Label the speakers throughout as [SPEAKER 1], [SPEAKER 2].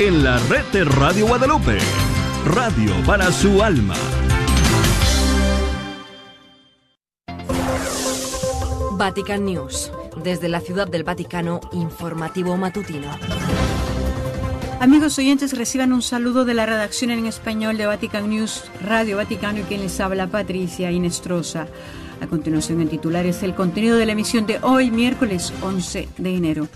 [SPEAKER 1] en la red de Radio Guadalupe. Radio para su alma.
[SPEAKER 2] Vatican News. Desde la Ciudad del Vaticano, informativo matutino.
[SPEAKER 3] Amigos oyentes, reciban un saludo de la redacción en español de Vatican News, Radio Vaticano y quien les habla, Patricia Inestrosa. A continuación, en titulares, el contenido de la emisión de hoy, miércoles 11 de enero.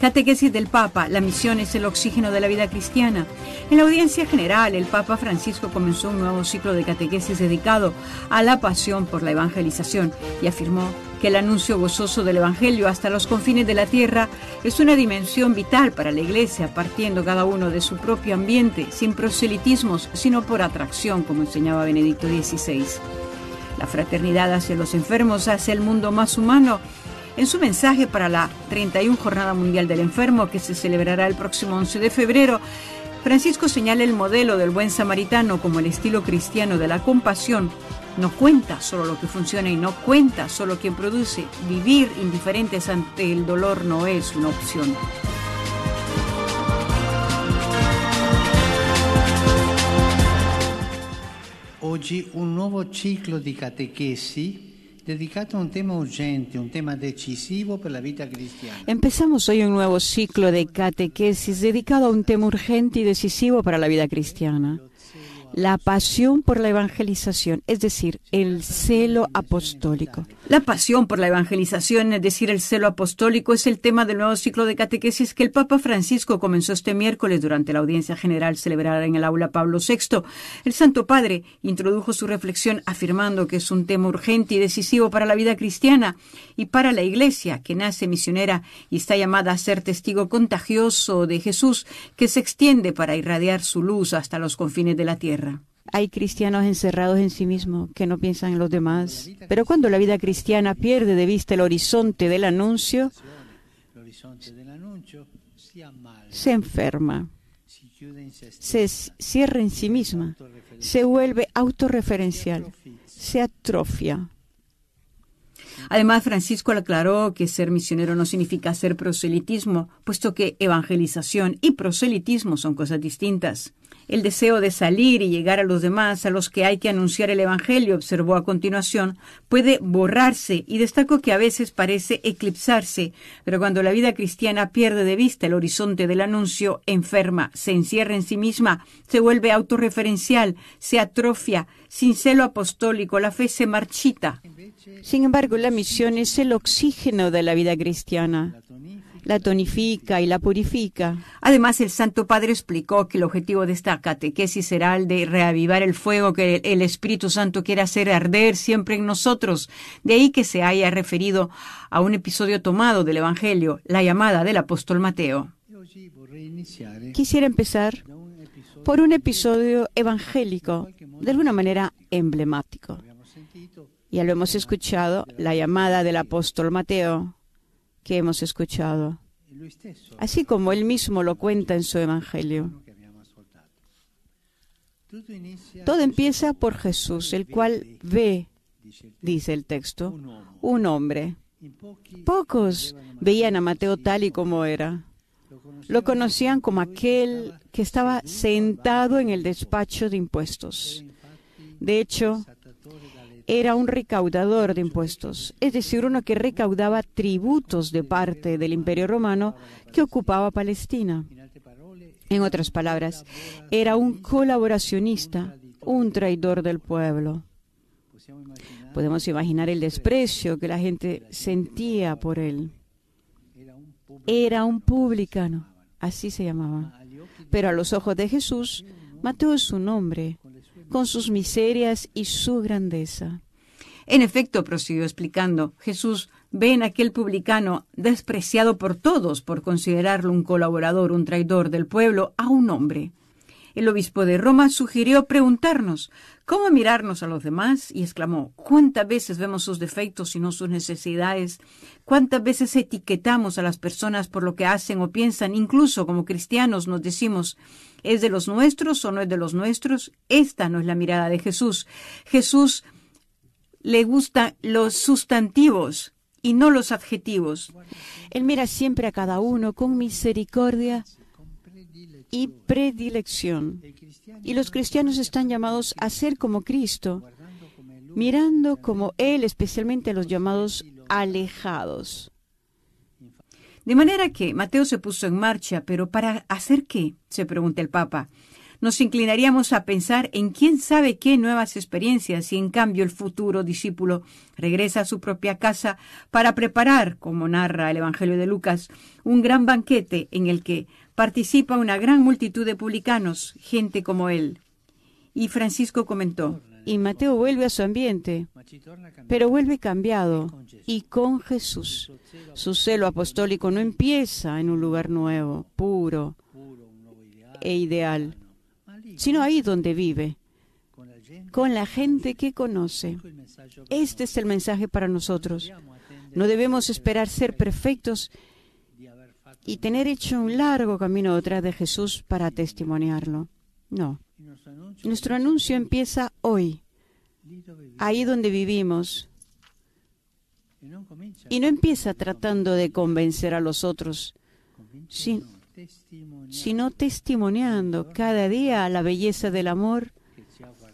[SPEAKER 3] Catequesis del Papa, la misión es el oxígeno de la vida cristiana. En la audiencia general, el Papa Francisco comenzó un nuevo ciclo de catequesis dedicado a la pasión por la evangelización y afirmó que el anuncio gozoso del Evangelio hasta los confines de la tierra es una dimensión vital para la Iglesia, partiendo cada uno de su propio ambiente, sin proselitismos, sino por atracción, como enseñaba Benedicto XVI. La fraternidad hacia los enfermos hace el mundo más humano en su mensaje para la 31 Jornada Mundial del Enfermo, que se celebrará el próximo 11 de febrero, Francisco señala el modelo del buen samaritano como el estilo cristiano de la compasión. No cuenta solo lo que funciona y no cuenta solo quien produce. Vivir indiferentes ante el dolor no es una opción.
[SPEAKER 4] Oggi un nuovo ciclo di catechesi dedicato a un tema urgente, un tema decisivo per la vita cristiana.
[SPEAKER 3] Empezamos hoy un nuevo ciclo de catequesis dedicado a un tema urgente y decisivo para la vida cristiana la pasión por la evangelización, es decir, el celo apostólico. La pasión por la evangelización, es decir, el celo apostólico, es el tema del nuevo ciclo de catequesis que el Papa Francisco comenzó este miércoles durante la audiencia general celebrada en el aula Pablo VI. El Santo Padre introdujo su reflexión afirmando que es un tema urgente y decisivo para la vida cristiana y para la Iglesia, que nace misionera y está llamada a ser testigo contagioso de Jesús, que se extiende para irradiar su luz hasta los confines de la tierra. Hay cristianos encerrados en sí mismos que no piensan en los demás. Pero cuando la vida cristiana pierde de vista el horizonte del anuncio, se enferma, se cierra en sí misma, se vuelve autorreferencial, se atrofia. Además, Francisco aclaró que ser misionero no significa ser proselitismo, puesto que evangelización y proselitismo son cosas distintas. El deseo de salir y llegar a los demás a los que hay que anunciar el Evangelio, observó a continuación, puede borrarse y destacó que a veces parece eclipsarse, pero cuando la vida cristiana pierde de vista el horizonte del anuncio, enferma, se encierra en sí misma, se vuelve autorreferencial, se atrofia, sin celo apostólico, la fe se marchita. Sin embargo, la misión es el oxígeno de la vida cristiana la tonifica y la purifica. Además, el Santo Padre explicó que el objetivo de esta catequesis será el de reavivar el fuego que el Espíritu Santo quiere hacer arder siempre en nosotros. De ahí que se haya referido a un episodio tomado del Evangelio, la llamada del apóstol Mateo. Quisiera empezar por un episodio evangélico, de alguna manera emblemático. Ya lo hemos escuchado, la llamada del apóstol Mateo que hemos escuchado, así como él mismo lo cuenta en su Evangelio. Todo empieza por Jesús, el cual ve, dice el texto, un hombre. Pocos veían a Mateo tal y como era. Lo conocían como aquel que estaba sentado en el despacho de impuestos. De hecho, era un recaudador de impuestos, es decir, uno que recaudaba tributos de parte del imperio romano que ocupaba Palestina. En otras palabras, era un colaboracionista, un traidor del pueblo. Podemos imaginar el desprecio que la gente sentía por él. Era un publicano, así se llamaba. Pero a los ojos de Jesús, Mateo es su nombre, con sus miserias y su grandeza. En efecto, prosiguió explicando, Jesús ve en aquel publicano, despreciado por todos por considerarlo un colaborador, un traidor del pueblo, a un hombre. El obispo de Roma sugirió preguntarnos cómo mirarnos a los demás y exclamó, ¿cuántas veces vemos sus defectos y no sus necesidades? ¿Cuántas veces etiquetamos a las personas por lo que hacen o piensan? Incluso como cristianos nos decimos, ¿es de los nuestros o no es de los nuestros? Esta no es la mirada de Jesús. Jesús le gustan los sustantivos y no los adjetivos. Él mira siempre a cada uno con misericordia
[SPEAKER 4] y predilección. Y los cristianos están llamados a ser como Cristo, mirando como Él, especialmente a los llamados alejados.
[SPEAKER 3] De manera que Mateo se puso en marcha, pero ¿para hacer qué? se pregunta el Papa. Nos inclinaríamos a pensar en quién sabe qué nuevas experiencias y en cambio el futuro discípulo regresa a su propia casa para preparar, como narra el Evangelio de Lucas, un gran banquete en el que participa una gran multitud de publicanos, gente como él. Y Francisco comentó,
[SPEAKER 4] y Mateo vuelve a su ambiente, pero vuelve cambiado y con Jesús. Su celo apostólico no empieza en un lugar nuevo, puro e ideal, sino ahí donde vive, con la gente que conoce. Este es el mensaje para nosotros. No debemos esperar ser perfectos y tener hecho un largo camino detrás de Jesús para testimoniarlo. No. Nuestro anuncio empieza hoy, ahí donde vivimos. Y no empieza tratando de convencer a los otros, sino testimoniando cada día la belleza del amor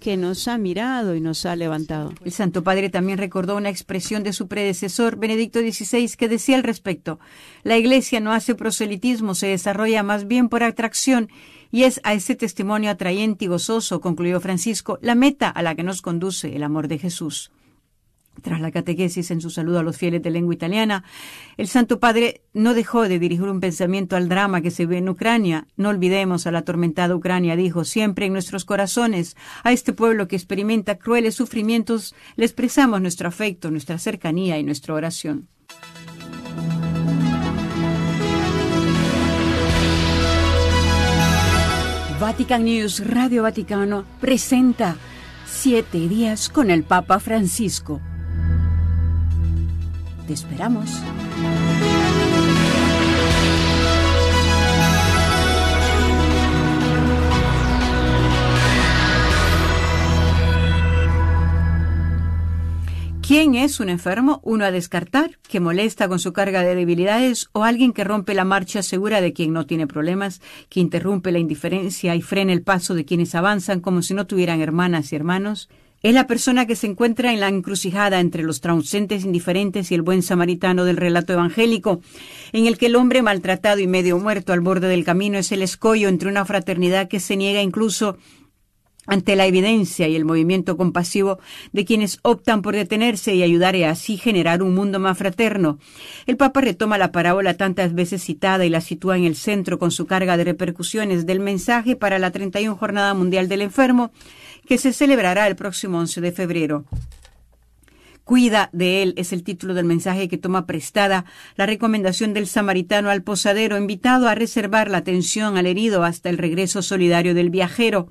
[SPEAKER 4] que nos ha mirado y nos ha levantado.
[SPEAKER 3] El Santo Padre también recordó una expresión de su predecesor, Benedicto XVI, que decía al respecto, la Iglesia no hace proselitismo, se desarrolla más bien por atracción, y es a ese testimonio atrayente y gozoso, concluyó Francisco, la meta a la que nos conduce el amor de Jesús. Tras la catequesis en su saludo a los fieles de lengua italiana, el Santo Padre no dejó de dirigir un pensamiento al drama que se ve en Ucrania. No olvidemos a la atormentada Ucrania, dijo, siempre en nuestros corazones. A este pueblo que experimenta crueles sufrimientos le expresamos nuestro afecto, nuestra cercanía y nuestra oración. Vatican News Radio Vaticano presenta Siete días con el Papa Francisco te esperamos. ¿Quién es un enfermo? Uno a descartar, que molesta con su carga de debilidades, o alguien que rompe la marcha segura de quien no tiene problemas, que interrumpe la indiferencia y frena el paso de quienes avanzan como si no tuvieran hermanas y hermanos. Es la persona que se encuentra en la encrucijada entre los transeúntes indiferentes y el buen samaritano del relato evangélico, en el que el hombre maltratado y medio muerto al borde del camino es el escollo entre una fraternidad que se niega incluso ante la evidencia y el movimiento compasivo de quienes optan por detenerse y ayudar y así generar un mundo más fraterno. El Papa retoma la parábola tantas veces citada y la sitúa en el centro con su carga de repercusiones del mensaje para la 31 Jornada Mundial del Enfermo, que se celebrará el próximo 11 de febrero. Cuida de él es el título del mensaje que toma prestada la recomendación del samaritano al posadero invitado a reservar la atención al herido hasta el regreso solidario del viajero.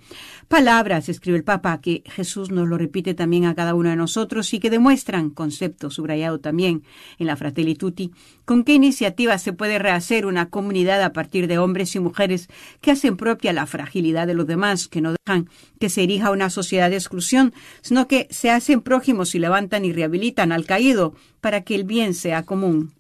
[SPEAKER 3] Palabras, escribe el Papa, que Jesús nos lo repite también a cada uno de nosotros y que demuestran, concepto subrayado también en la Fratelli Tutti, con qué iniciativa se puede rehacer una comunidad a partir de hombres y mujeres que hacen propia la fragilidad de los demás, que no dejan que se erija una sociedad de exclusión, sino que se hacen prójimos y levantan y rehabilitan al caído para que el bien sea común.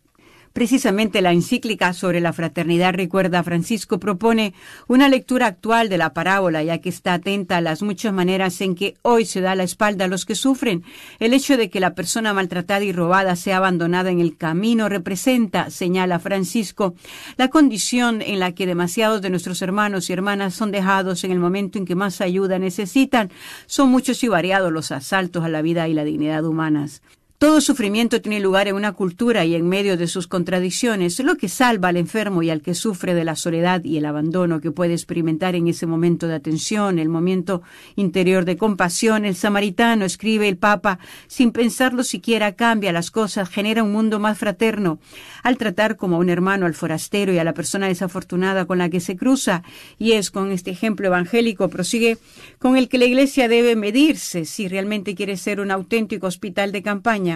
[SPEAKER 3] Precisamente la encíclica sobre la fraternidad, recuerda Francisco, propone una lectura actual de la parábola, ya que está atenta a las muchas maneras en que hoy se da la espalda a los que sufren. El hecho de que la persona maltratada y robada sea abandonada en el camino representa, señala Francisco, la condición en la que demasiados de nuestros hermanos y hermanas son dejados en el momento en que más ayuda necesitan. Son muchos y variados los asaltos a la vida y la dignidad humanas. Todo sufrimiento tiene lugar en una cultura y en medio de sus contradicciones, lo que salva al enfermo y al que sufre de la soledad y el abandono que puede experimentar en ese momento de atención, el momento interior de compasión. El samaritano, escribe el Papa, sin pensarlo siquiera cambia las cosas, genera un mundo más fraterno. Al tratar como a un hermano al forastero y a la persona desafortunada con la que se cruza, y es con este ejemplo evangélico, prosigue, con el que la Iglesia debe medirse si realmente quiere ser un auténtico hospital de campaña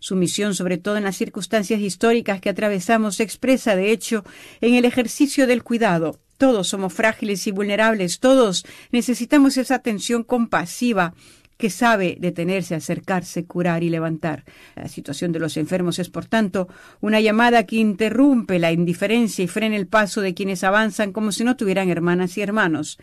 [SPEAKER 3] su misión, sobre todo en las circunstancias históricas que atravesamos, se expresa, de hecho, en el ejercicio del cuidado. Todos somos frágiles y vulnerables, todos necesitamos esa atención compasiva que sabe detenerse, acercarse, curar y levantar. La situación de los enfermos es, por tanto, una llamada que interrumpe la indiferencia y frena el paso de quienes avanzan como si no tuvieran hermanas y hermanos.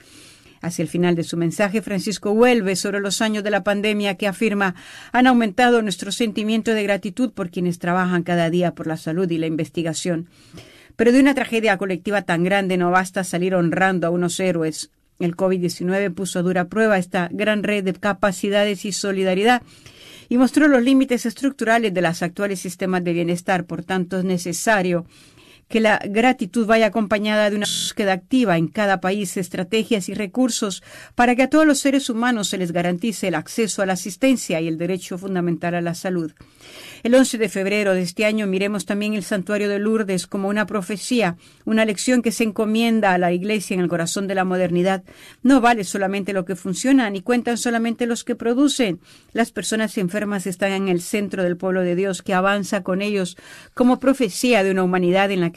[SPEAKER 3] Hacia el final de su mensaje, Francisco vuelve sobre los años de la pandemia que afirma han aumentado nuestro sentimiento de gratitud por quienes trabajan cada día por la salud y la investigación. Pero de una tragedia colectiva tan grande no basta salir honrando a unos héroes. El COVID-19 puso a dura prueba esta gran red de capacidades y solidaridad y mostró los límites estructurales de los actuales sistemas de bienestar. Por tanto, es necesario que la gratitud vaya acompañada de una búsqueda activa en cada país, estrategias y recursos para que a todos los seres humanos se les garantice el acceso a la asistencia y el derecho fundamental a la salud. El 11 de febrero de este año miremos también el santuario de Lourdes como una profecía, una lección que se encomienda a la Iglesia en el corazón de la modernidad. No vale solamente lo que funciona, ni cuentan solamente los que producen. Las personas enfermas están en el centro del pueblo de Dios que avanza con ellos como profecía de una humanidad en la que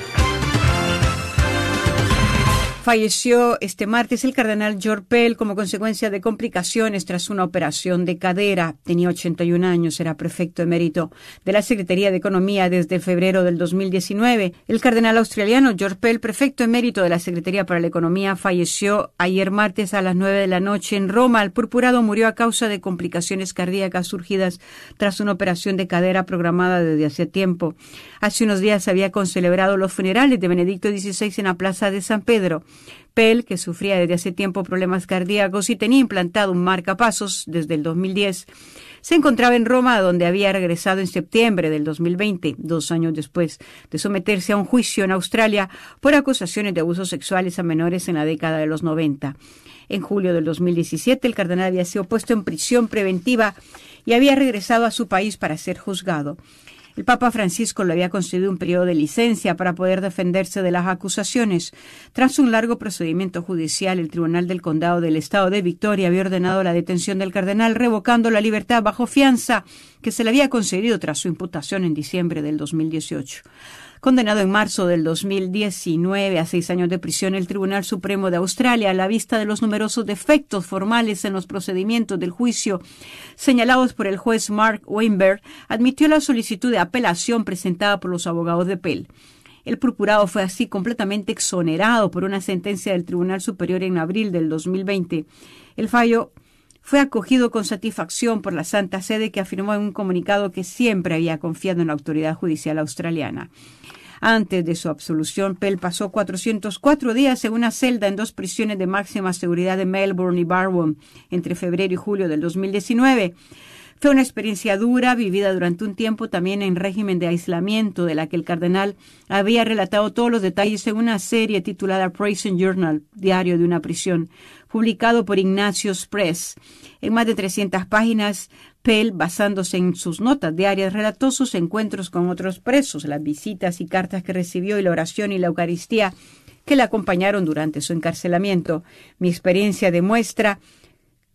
[SPEAKER 3] Falleció este martes el cardenal George Pell como consecuencia de complicaciones tras una operación de cadera. Tenía 81 años, era prefecto emérito de la Secretaría de Economía desde febrero del 2019. El cardenal australiano George Pell, prefecto emérito de la Secretaría para la Economía, falleció ayer martes a las 9 de la noche en Roma. El purpurado murió a causa de complicaciones cardíacas surgidas tras una operación de cadera programada desde hace tiempo. Hace unos días había concelebrado los funerales de Benedicto XVI en la Plaza de San Pedro. Pell, que sufría desde hace tiempo problemas cardíacos y tenía implantado un marcapasos desde el 2010, se encontraba en Roma, donde había regresado en septiembre del 2020, dos años después de someterse a un juicio en Australia por acusaciones de abusos sexuales a menores en la década de los 90. En julio del 2017, el cardenal había sido puesto en prisión preventiva y había regresado a su país para ser juzgado. El Papa Francisco le había concedido un periodo de licencia para poder defenderse de las acusaciones. Tras un largo procedimiento judicial, el Tribunal del Condado del Estado de Victoria había ordenado la detención del cardenal, revocando la libertad bajo fianza que se le había concedido tras su imputación en diciembre del 2018. Condenado en marzo del 2019 a seis años de prisión, el Tribunal Supremo de Australia, a la vista de los numerosos defectos formales en los procedimientos del juicio señalados por el juez Mark Weinberg, admitió la solicitud de apelación presentada por los abogados de Pell. El procurado fue así completamente exonerado por una sentencia del Tribunal Superior en abril del 2020. El fallo fue acogido con satisfacción por la Santa Sede que afirmó en un comunicado que siempre había confiado en la autoridad judicial australiana. Antes de su absolución, Pell pasó 404 días en una celda en dos prisiones de máxima seguridad de Melbourne y Barwon entre febrero y julio del 2019. Fue una experiencia dura, vivida durante un tiempo también en régimen de aislamiento, de la que el cardenal había relatado todos los detalles en una serie titulada Prison Journal, Diario de una prisión, publicado por Ignatius Press. En más de 300 páginas, Pell, basándose en sus notas diarias, relató sus encuentros con otros presos, las visitas y cartas que recibió y la oración y la Eucaristía que le acompañaron durante su encarcelamiento. Mi experiencia demuestra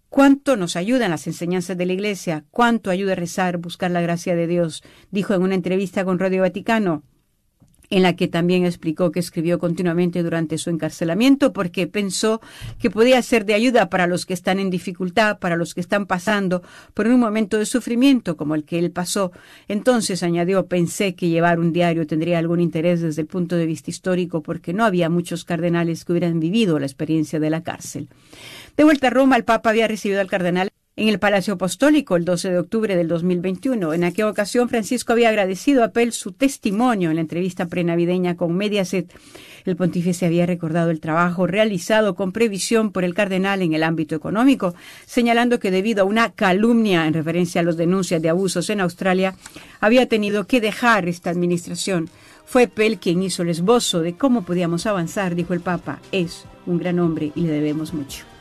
[SPEAKER 3] cuánto nos ayudan las enseñanzas de la Iglesia, cuánto ayuda a rezar, buscar la gracia de Dios, dijo en una entrevista con Radio Vaticano en la que también explicó que escribió continuamente durante su encarcelamiento porque pensó que podía ser de ayuda para los que están en dificultad, para los que están pasando por un momento de sufrimiento como el que él pasó. Entonces, añadió, pensé que llevar un diario tendría algún interés desde el punto de vista histórico porque no había muchos cardenales que hubieran vivido la experiencia de la cárcel. De vuelta a Roma, el Papa había recibido al cardenal en el Palacio Apostólico el 12 de octubre del 2021. En aquella ocasión, Francisco había agradecido a Pell su testimonio en la entrevista prenavideña con Mediaset. El pontífice había recordado el trabajo realizado con previsión por el cardenal en el ámbito económico, señalando que debido a una calumnia en referencia a las denuncias de abusos en Australia, había tenido que dejar esta administración. Fue Pell quien hizo el esbozo de cómo podíamos avanzar, dijo el Papa. Es un gran hombre y le debemos mucho.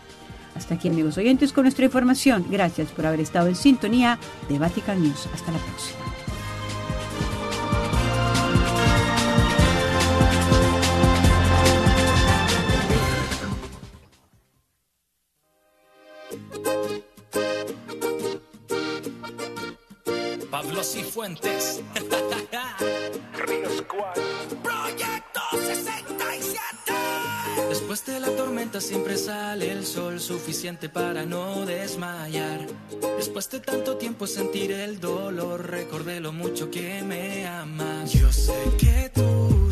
[SPEAKER 3] Hasta aquí amigos oyentes con nuestra información. Gracias por haber estado en sintonía de Vatican News. Hasta la próxima.
[SPEAKER 5] Pablo Cifuentes. Río Squad. Project. Después de la tormenta siempre sale el sol suficiente para no desmayar. Después de tanto tiempo sentir el dolor, recordé lo mucho que me amas. Yo sé que tú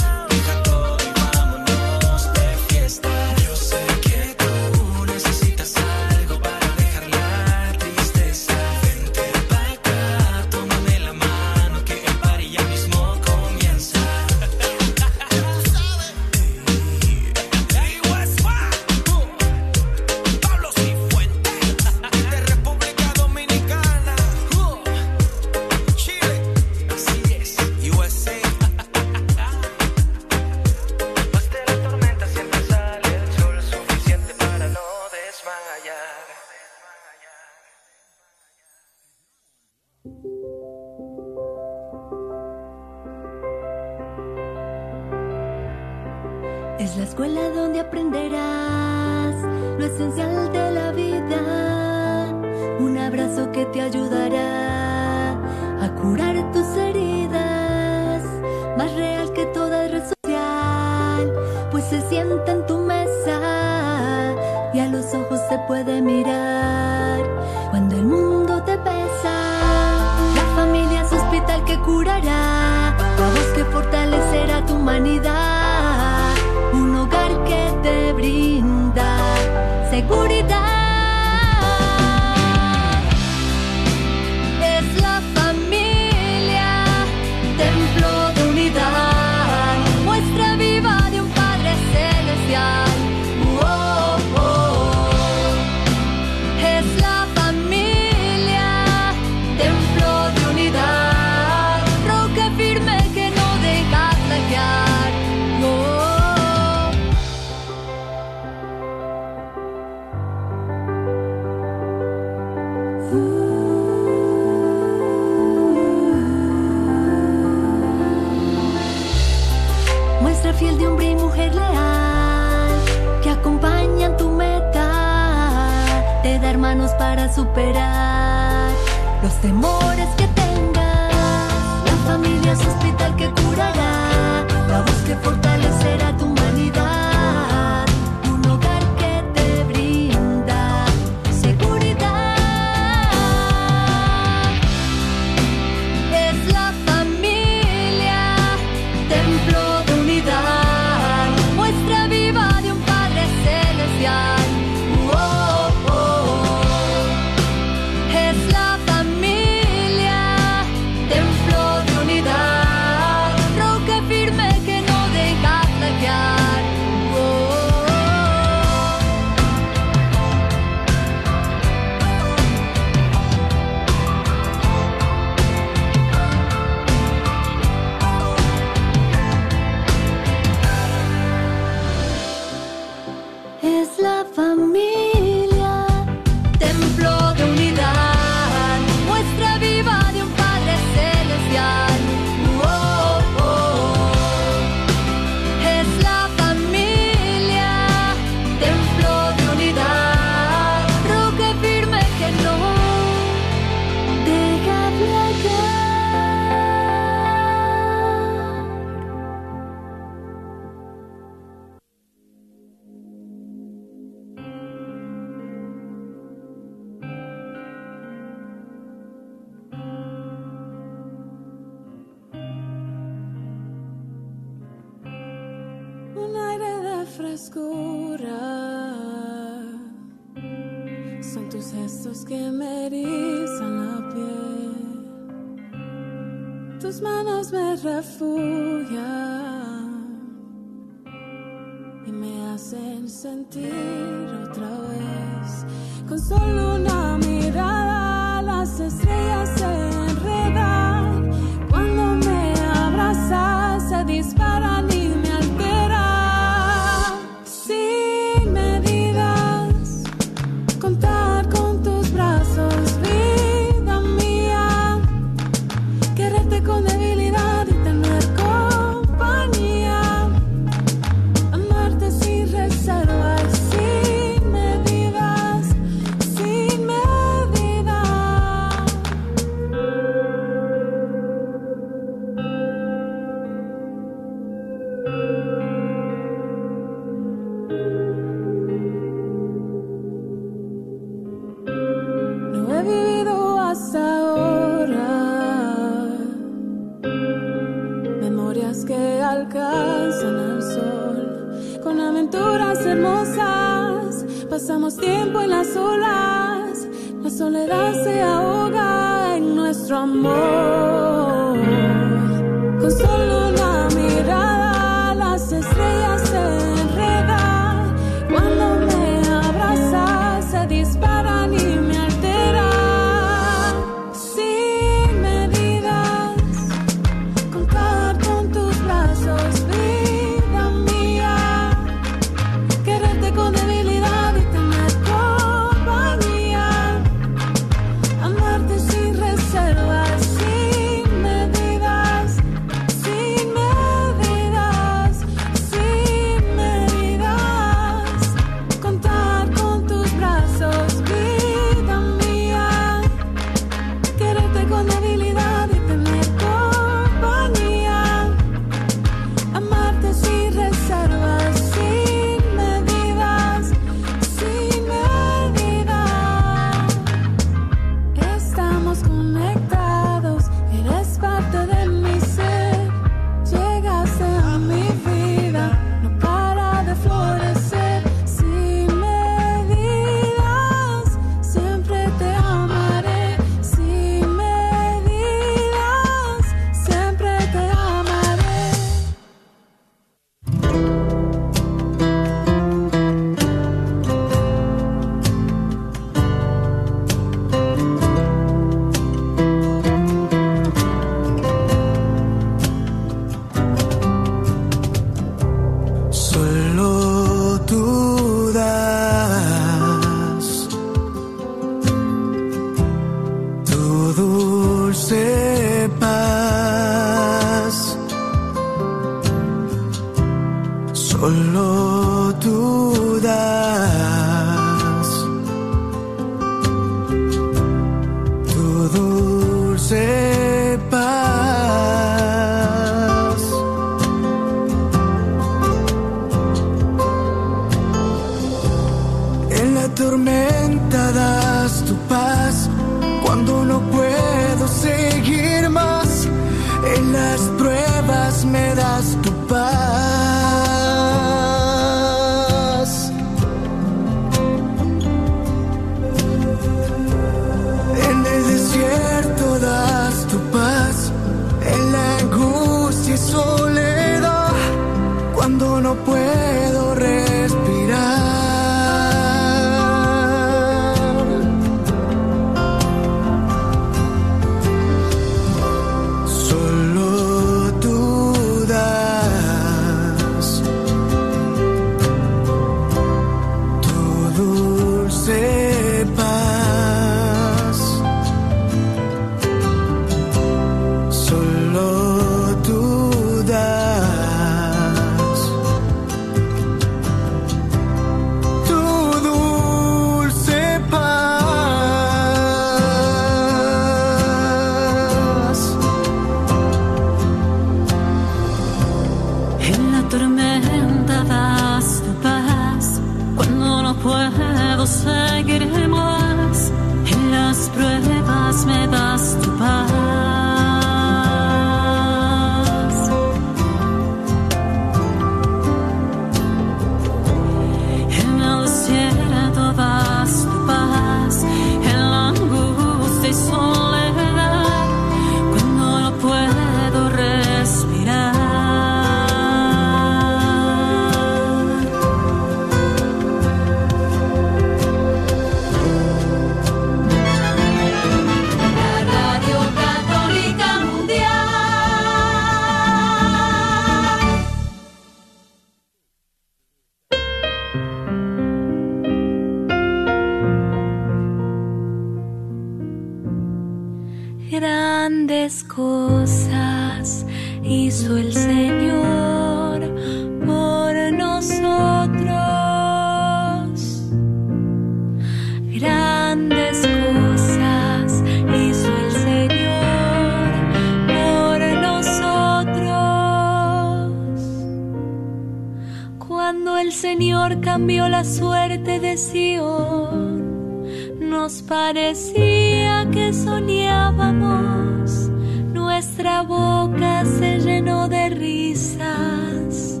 [SPEAKER 6] Cuando el
[SPEAKER 7] Señor cambió la suerte de Sion, nos parecía que soñábamos, nuestra boca se llenó de risas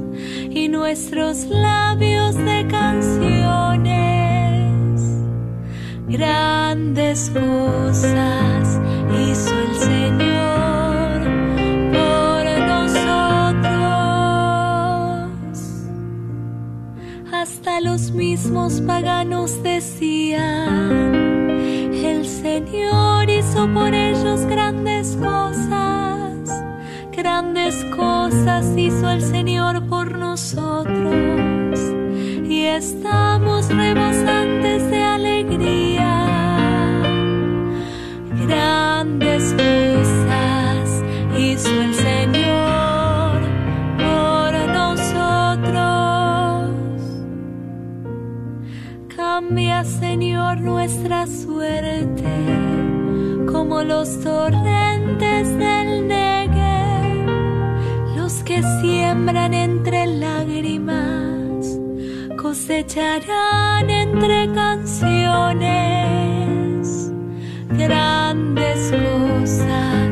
[SPEAKER 7] y nuestros labios de canciones. Grandes cosas hizo el mismos paganos decían, el Señor hizo por ellos grandes cosas, grandes cosas hizo el Señor por nosotros y estamos rebosantes los torrentes del Negev, los que siembran entre lágrimas, cosecharán entre canciones. Grandes cosas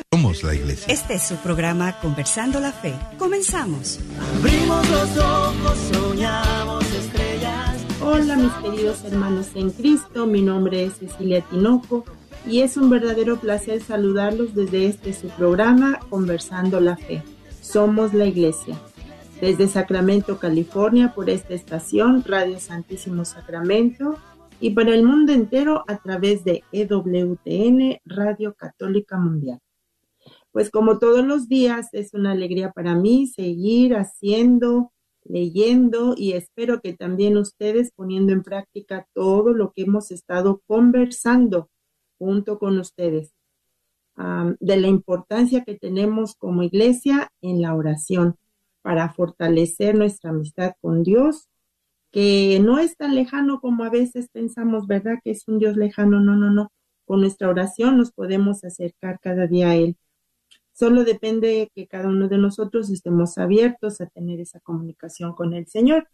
[SPEAKER 8] Somos la iglesia.
[SPEAKER 9] Este es su programa Conversando la Fe. Comenzamos.
[SPEAKER 10] Abrimos los ojos, soñamos estrellas.
[SPEAKER 11] Hola mis queridos hermanos en Cristo, mi nombre es Cecilia Tinoco y es un verdadero placer saludarlos desde este su programa Conversando la Fe. Somos la iglesia. Desde Sacramento, California, por esta estación, Radio Santísimo Sacramento, y para el mundo entero a través de EWTN, Radio Católica Mundial. Pues como todos los días, es una alegría para mí seguir haciendo, leyendo y espero que también ustedes poniendo en práctica todo lo que hemos estado conversando junto con ustedes, de la importancia que tenemos como iglesia en la oración para fortalecer nuestra amistad con Dios que no es tan lejano como a veces pensamos, ¿verdad? Que es un Dios lejano. No, no, no. Con nuestra oración nos podemos acercar cada día a Él. Solo depende que cada uno de nosotros estemos abiertos a tener esa comunicación con el Señor.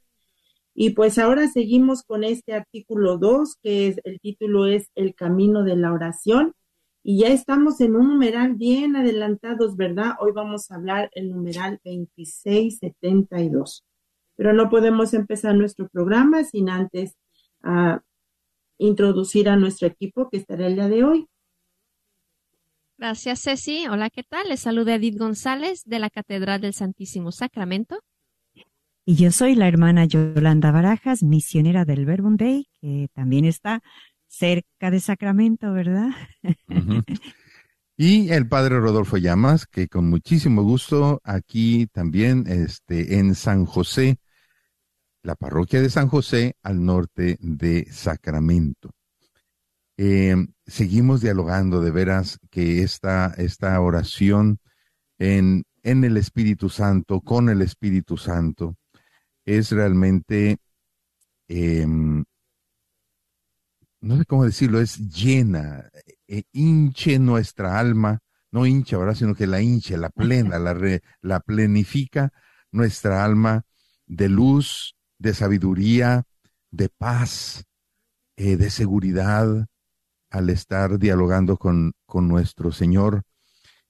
[SPEAKER 11] Y pues ahora seguimos con este artículo 2, que es, el título es El camino de la oración. Y ya estamos en un numeral bien adelantados, ¿verdad? Hoy vamos a hablar el numeral 2672 pero no podemos empezar nuestro programa sin antes uh, introducir a nuestro equipo que estará el día de hoy.
[SPEAKER 12] Gracias, Ceci. Hola, ¿qué tal? Les saluda Edith González de la Catedral del Santísimo Sacramento.
[SPEAKER 13] Y yo soy la hermana Yolanda Barajas, misionera del Verbum Day, que también está cerca de Sacramento, ¿verdad?
[SPEAKER 8] Uh -huh. Y el padre Rodolfo Llamas, que con muchísimo gusto aquí también este, en San José, la parroquia de San José al norte de Sacramento. Eh, seguimos dialogando de veras que esta, esta oración en, en el Espíritu Santo, con el Espíritu Santo, es realmente, eh, no sé cómo decirlo, es llena, eh, hinche nuestra alma, no hincha ahora, sino que la hinche, la plena, la, re, la plenifica nuestra alma de luz, de sabiduría, de paz, eh, de seguridad al estar dialogando con, con nuestro Señor.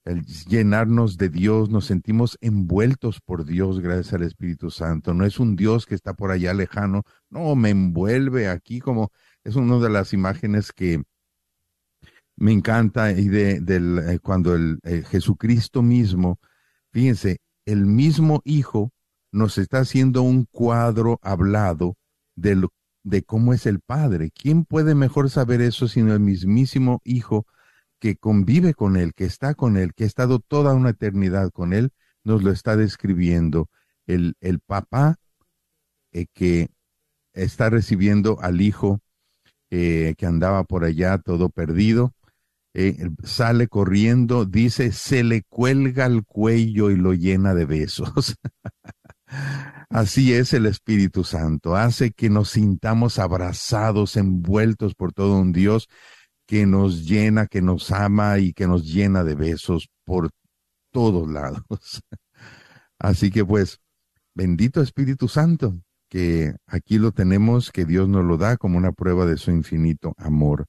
[SPEAKER 8] Al llenarnos de Dios, nos sentimos envueltos por Dios gracias al Espíritu Santo. No es un Dios que está por allá lejano, no, me envuelve aquí como es una de las imágenes que me encanta y de, eh, cuando el eh, Jesucristo mismo, fíjense, el mismo Hijo nos está haciendo un cuadro hablado de, lo, de cómo es el Padre. ¿Quién puede mejor saber eso sino el mismísimo Hijo que convive con Él, que está con Él, que ha estado toda una eternidad con Él? Nos lo está describiendo. El, el papá eh, que está recibiendo al Hijo eh, que andaba por allá todo perdido, eh, sale corriendo, dice, se le cuelga el cuello y lo llena de besos. Así es el Espíritu Santo, hace que nos sintamos abrazados, envueltos por todo un Dios que nos llena, que nos ama y que nos llena de besos por todos lados. Así que pues, bendito Espíritu Santo, que aquí lo tenemos, que Dios nos lo da como una prueba de su infinito amor.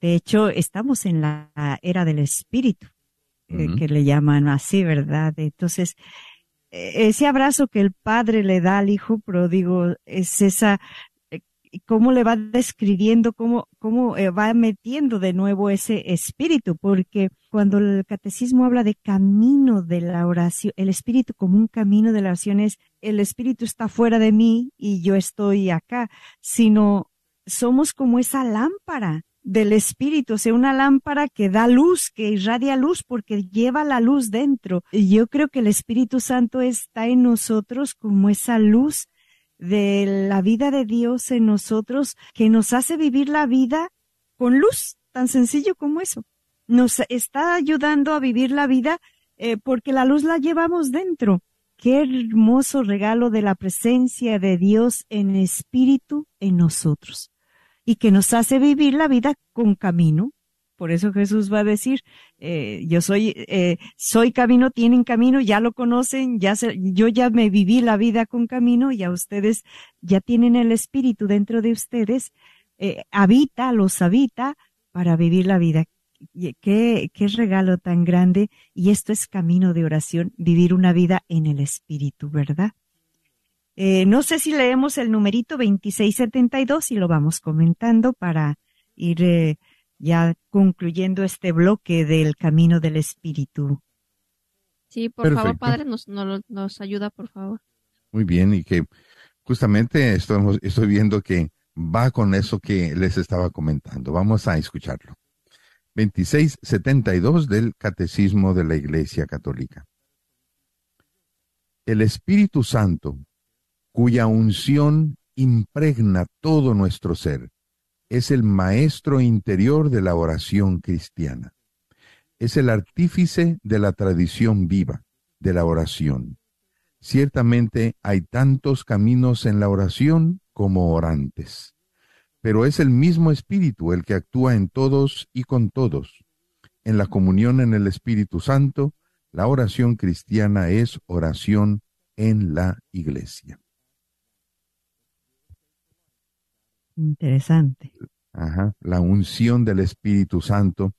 [SPEAKER 13] De hecho, estamos en la era del Espíritu, uh -huh. que le llaman así, ¿verdad? Entonces, ese abrazo que el padre le da al hijo pródigo es esa, cómo le va describiendo, cómo, cómo va metiendo de nuevo ese espíritu, porque cuando el catecismo habla de camino de la oración, el espíritu como un camino de la oración es, el espíritu está fuera de mí y yo estoy acá, sino somos como esa lámpara del espíritu, o sea, una lámpara que da luz, que irradia luz porque lleva la luz dentro. Y yo creo que el Espíritu Santo está en nosotros como esa luz de la vida de Dios en nosotros que nos hace vivir la vida con luz, tan sencillo como eso. Nos está ayudando a vivir la vida eh, porque la luz la llevamos dentro. Qué hermoso regalo de la presencia de Dios en espíritu en nosotros y que nos hace vivir la vida con camino. Por eso Jesús va a decir, eh, yo soy, eh, soy camino, tienen camino, ya lo conocen, ya yo ya me viví la vida con camino, ya ustedes ya tienen el espíritu dentro de ustedes, eh, habita, los habita para vivir la vida. y qué, qué regalo tan grande. Y esto es camino de oración, vivir una vida en el Espíritu, ¿verdad? Eh, no sé si leemos el numerito 2672 y lo vamos comentando para ir eh, ya concluyendo este bloque del camino del Espíritu.
[SPEAKER 12] Sí, por favor. Padre, nos, nos, nos ayuda, por favor.
[SPEAKER 8] Muy bien, y que justamente estamos, estoy viendo que va con eso que les estaba comentando. Vamos a escucharlo. 2672 del Catecismo de la Iglesia Católica. El Espíritu Santo, cuya unción impregna todo nuestro ser, es el maestro interior de la oración cristiana. Es el artífice de la tradición viva de la oración. Ciertamente hay tantos caminos en la oración como orantes, pero es el mismo Espíritu el que actúa en todos y con todos. En la comunión en el Espíritu Santo, la oración cristiana es oración en la iglesia.
[SPEAKER 13] Interesante.
[SPEAKER 8] Ajá, la unción del Espíritu Santo.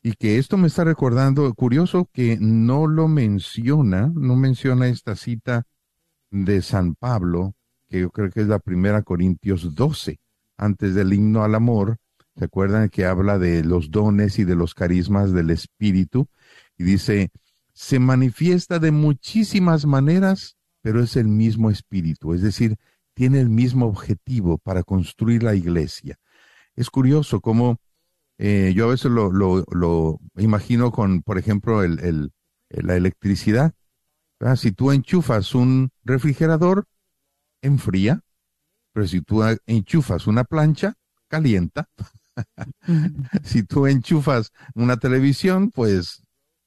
[SPEAKER 8] Y que esto me está recordando, curioso que no lo menciona, no menciona esta cita de San Pablo, que yo creo que es la primera Corintios 12, antes del himno al amor. ¿Se acuerdan que habla de los dones y de los carismas del Espíritu? Y dice, se manifiesta de muchísimas maneras, pero es el mismo Espíritu, es decir, tiene el mismo objetivo para construir la iglesia. Es curioso cómo eh, yo a veces lo, lo, lo imagino con, por ejemplo, el, el- la electricidad. ¿verdad? Si tú enchufas un refrigerador, enfría, pero si tú enchufas una plancha, calienta. si tú enchufas una televisión, pues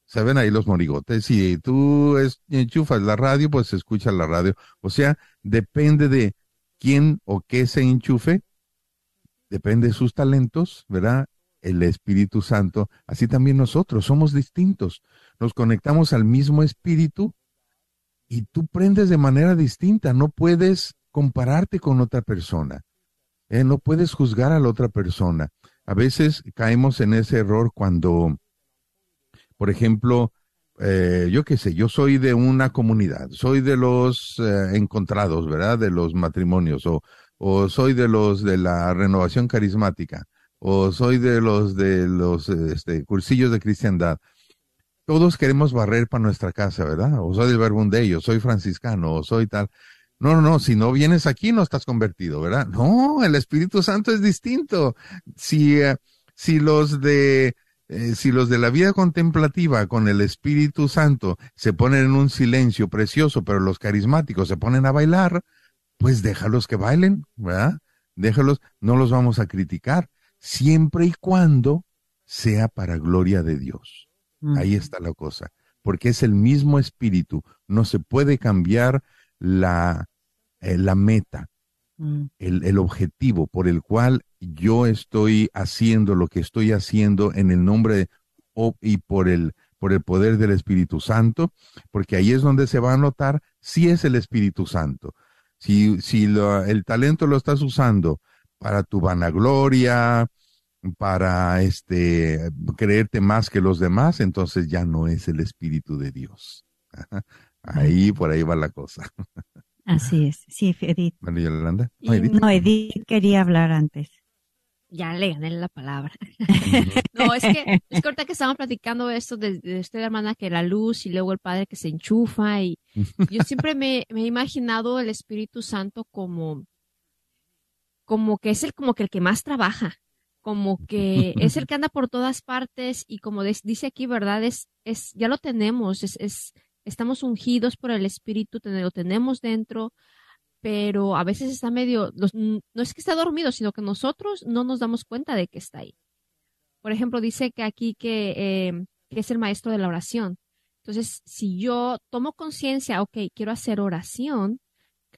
[SPEAKER 8] se ven ahí los morigotes. Si tú es- enchufas la radio, pues se escucha la radio. O sea, depende de quién o qué se enchufe, depende de sus talentos, ¿verdad? El Espíritu Santo. Así también nosotros somos distintos. Nos conectamos al mismo Espíritu y tú prendes de manera distinta. No puedes compararte con otra persona. ¿eh? No puedes juzgar a la otra persona. A veces caemos en ese error cuando, por ejemplo, eh, yo qué sé, yo soy de una comunidad, soy de los eh, encontrados, ¿verdad? De los matrimonios, o, o soy de los de la renovación carismática, o soy de los de los este, cursillos de cristiandad. Todos queremos barrer para nuestra casa, ¿verdad? O soy del Verbundello, soy franciscano, o soy tal. No, no, no, si no vienes aquí no estás convertido, ¿verdad? No, el Espíritu Santo es distinto. Si, eh, si los de eh, si los de la vida contemplativa con el Espíritu Santo se ponen en un silencio precioso, pero los carismáticos se ponen a bailar, pues déjalos que bailen, ¿verdad? Déjalos, no los vamos a criticar, siempre y cuando sea para gloria de Dios. Ahí está la cosa, porque es el mismo Espíritu, no se puede cambiar la, eh, la meta, el, el objetivo por el cual yo estoy haciendo lo que estoy haciendo en el nombre y por el, por el poder del Espíritu Santo, porque ahí es donde se va a notar si es el Espíritu Santo. Si, si lo- el talento lo estás usando para tu vanagloria, para este creerte más que los demás, entonces ya no es el Espíritu de Dios. Ahí, por ahí va la cosa.
[SPEAKER 13] Así es. Sí, Edith.
[SPEAKER 8] María Yolanda. No, Edith.
[SPEAKER 13] No, Edith quería hablar antes.
[SPEAKER 12] Ya le gané la palabra. no, es que, es que ahorita que estaban platicando esto de, de usted, hermana, que la luz y luego el padre que se enchufa y yo siempre me, me he imaginado el Espíritu Santo como, como que es el, como que el que más trabaja, como que es el que anda por todas partes y como dice aquí, ¿verdad? Es, es, ya lo tenemos, es, es, estamos ungidos por el Espíritu, lo tenemos dentro, pero a veces está medio, no es que está dormido, sino que nosotros no nos damos cuenta de que está ahí. Por ejemplo, dice que aquí que, que es el maestro de la oración. Entonces, si yo tomo conciencia, ok, quiero hacer oración,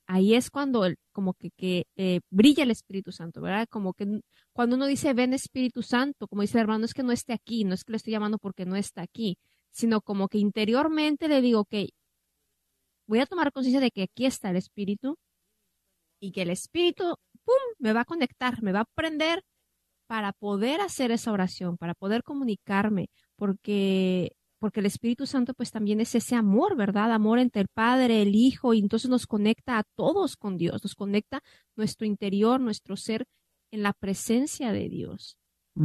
[SPEAKER 12] ahí es cuando como que, eh, brilla el Espíritu Santo, ¿verdad? Como que cuando uno dice, ven Espíritu Santo, como dice el hermano, no es que no esté aquí, no es que lo estoy llamando porque no está aquí, sino como que interiormente le digo, ok, voy a tomar conciencia de que aquí está el Espíritu y que el Espíritu, ¡pum!, me va a conectar, me va a prender para poder hacer esa oración, para poder comunicarme, porque porque el Espíritu Santo pues también es ese amor, ¿verdad? Amor entre el Padre, el Hijo, y entonces nos conecta a todos con Dios, nos conecta nuestro interior, nuestro ser en la presencia de Dios.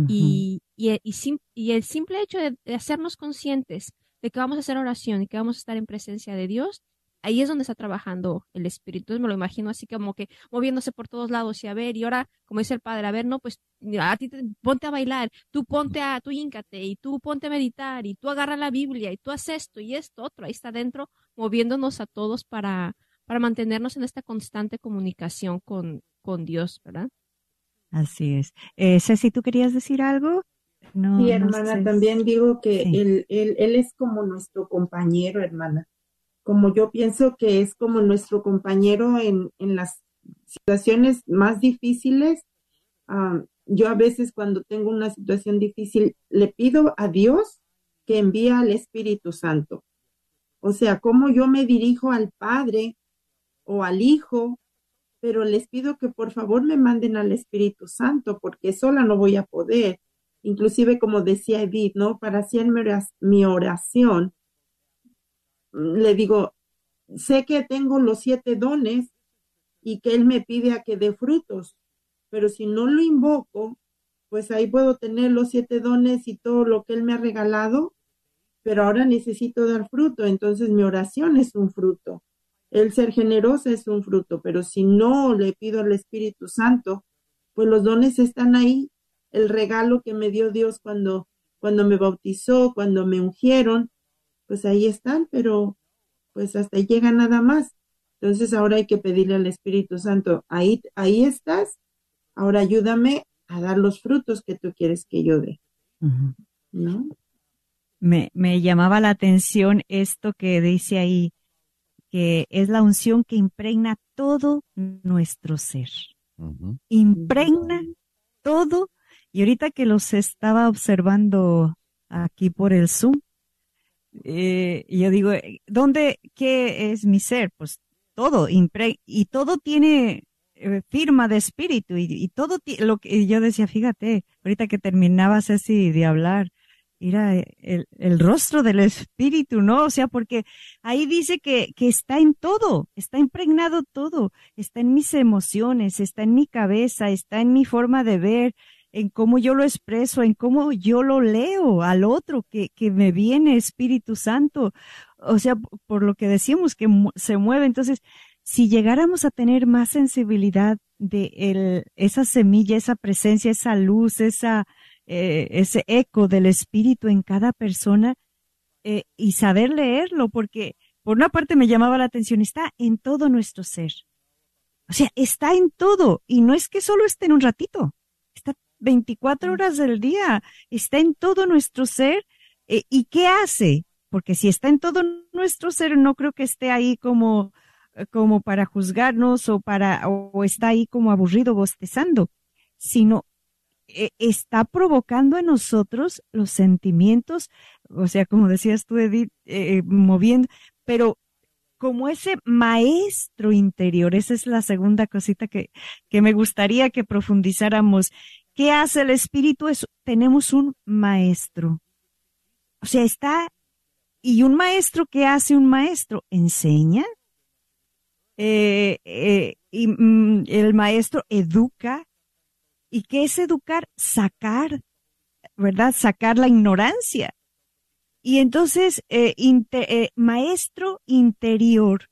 [SPEAKER 12] Y, y, y, el simple hecho de, hacernos conscientes de que vamos a hacer oración y que vamos a estar en presencia de Dios, ahí es donde está trabajando el espíritu. Entonces me lo imagino así como que moviéndose por todos lados y a ver, y ahora, como dice el padre, a ver, no, pues a ti te, ponte a bailar, tú ponte a, tú híncate, y tú ponte a meditar, y tú agarra la Biblia, y tú haces esto y esto, otro, ahí está dentro, moviéndonos a todos para, para mantenernos en esta constante comunicación con, con Dios, ¿verdad?
[SPEAKER 13] Así es. Eh, Ceci, ¿tú querías decir algo?
[SPEAKER 11] No, sí, hermana, no sé. también digo que sí. él, él, él es como nuestro compañero, hermana como yo pienso que es como nuestro compañero en, en las situaciones más difíciles. Um, yo a veces cuando tengo una situación difícil le pido a Dios que envíe al Espíritu Santo. O sea, como yo me dirijo al Padre o al Hijo, pero les pido que por favor me manden al Espíritu Santo porque sola no voy a poder. Inclusive como decía Edith, ¿no? Para hacer mi oración, le digo, sé que tengo los siete dones y que Él me pide a que dé frutos, pero si no lo invoco, pues ahí puedo tener los siete dones y todo lo que Él me ha regalado, pero ahora necesito dar fruto, entonces mi oración es un fruto. El ser generoso es un fruto, pero si no le pido al Espíritu Santo, pues los dones están ahí, el regalo que me dio Dios cuando, cuando me bautizó, cuando me ungieron, pues ahí están, pero pues hasta ahí llega nada más. Entonces ahora hay que pedirle al Espíritu Santo, ahí, ahí estás, ahora ayúdame a dar los frutos que tú quieres que yo dé. Uh -huh. ¿No?
[SPEAKER 13] Me, me llamaba la atención esto que dice ahí, que es la unción que impregna todo nuestro ser. Uh -huh. Impregna todo. Y ahorita que los estaba observando aquí por el Zoom, eh, yo digo, ¿dónde, qué es mi ser? Pues todo, y todo tiene eh, firma de espíritu y, y, todo lo que yo decía, fíjate, ahorita que terminabas así de hablar, era el, el, rostro del espíritu, ¿no? O sea, porque ahí dice que, que está en todo, está impregnado todo, está en mis emociones, está en mi cabeza, está en mi forma de ver, en cómo yo lo expreso, en cómo yo lo leo al otro, que, que me viene Espíritu Santo. O sea, por lo que decimos, que se mueve. Entonces, si llegáramos a tener más sensibilidad de el, esa semilla, esa presencia, esa luz, esa, eh, ese eco del Espíritu en cada persona, eh, y saber leerlo, porque por una parte me llamaba la atención, está en todo nuestro ser. O sea, está en todo, y no es que solo esté en un ratito, está 24 horas del día, está en todo nuestro ser. Eh, ¿Y qué hace? Porque si está en todo nuestro ser, no creo que esté ahí como, como para juzgarnos o para, o está ahí como aburrido bostezando, sino está provocando en nosotros los sentimientos, o sea, como decías tú, Edith, eh, moviendo, pero como ese maestro interior, esa es la segunda cosita que, que me gustaría que profundizáramos ¿Qué hace el Espíritu? Es, tenemos un maestro. O sea, está, y un maestro, ¿qué hace un maestro? Enseña. Eh, eh, y mm, el maestro educa. ¿Y qué es educar? Sacar, ¿verdad? Sacar la ignorancia. Y entonces, eh, inter, maestro interior.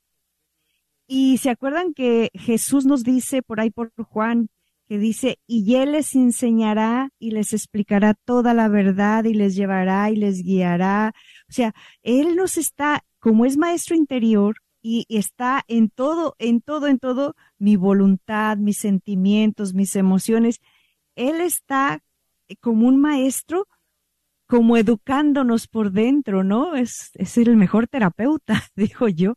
[SPEAKER 13] Y se acuerdan que Jesús nos dice por ahí por Juan que dice, y él les enseñará y les explicará toda la verdad y les llevará y les guiará. O sea, él nos está, como es maestro interior y está en todo, en todo, en todo, mi voluntad, mis sentimientos, mis emociones, él está como un maestro, como educándonos por dentro, ¿no? Es, es el mejor terapeuta, digo yo.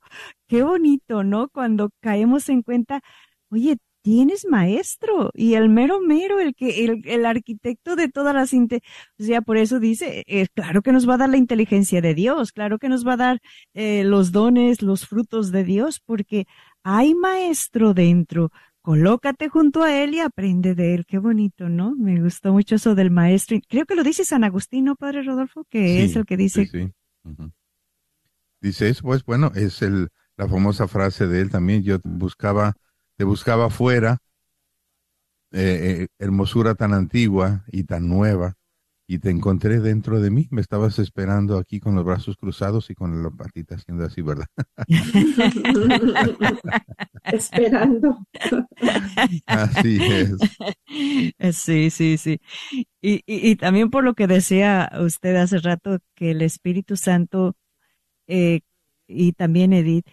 [SPEAKER 13] Qué bonito, ¿no? Cuando caemos en cuenta, oye, tienes maestro y el mero mero, el que, el, el arquitecto de todas las, o sea, por eso dice, eh, claro que nos va a dar la inteligencia de Dios, claro que nos va a dar eh, los dones, los frutos de Dios, porque hay maestro dentro, colócate junto a él y aprende de él. Qué bonito, ¿no? Me gustó mucho eso del maestro. Creo que lo dice San Agustín, ¿no, Padre Rodolfo? Que es el que dice.
[SPEAKER 8] Sí, sí. Dice eso, pues bueno, es el, la famosa frase de él también. Yo buscaba, te buscaba afuera, eh, eh, hermosura tan antigua y tan nueva, y te encontré dentro de mí. Me estabas esperando aquí con los brazos cruzados y con la patita haciendo así, ¿verdad?
[SPEAKER 11] Esperando.
[SPEAKER 8] Así es.
[SPEAKER 13] Sí, sí, sí. Y, y, y también por lo que decía usted hace rato, que el Espíritu Santo eh, y también Edith,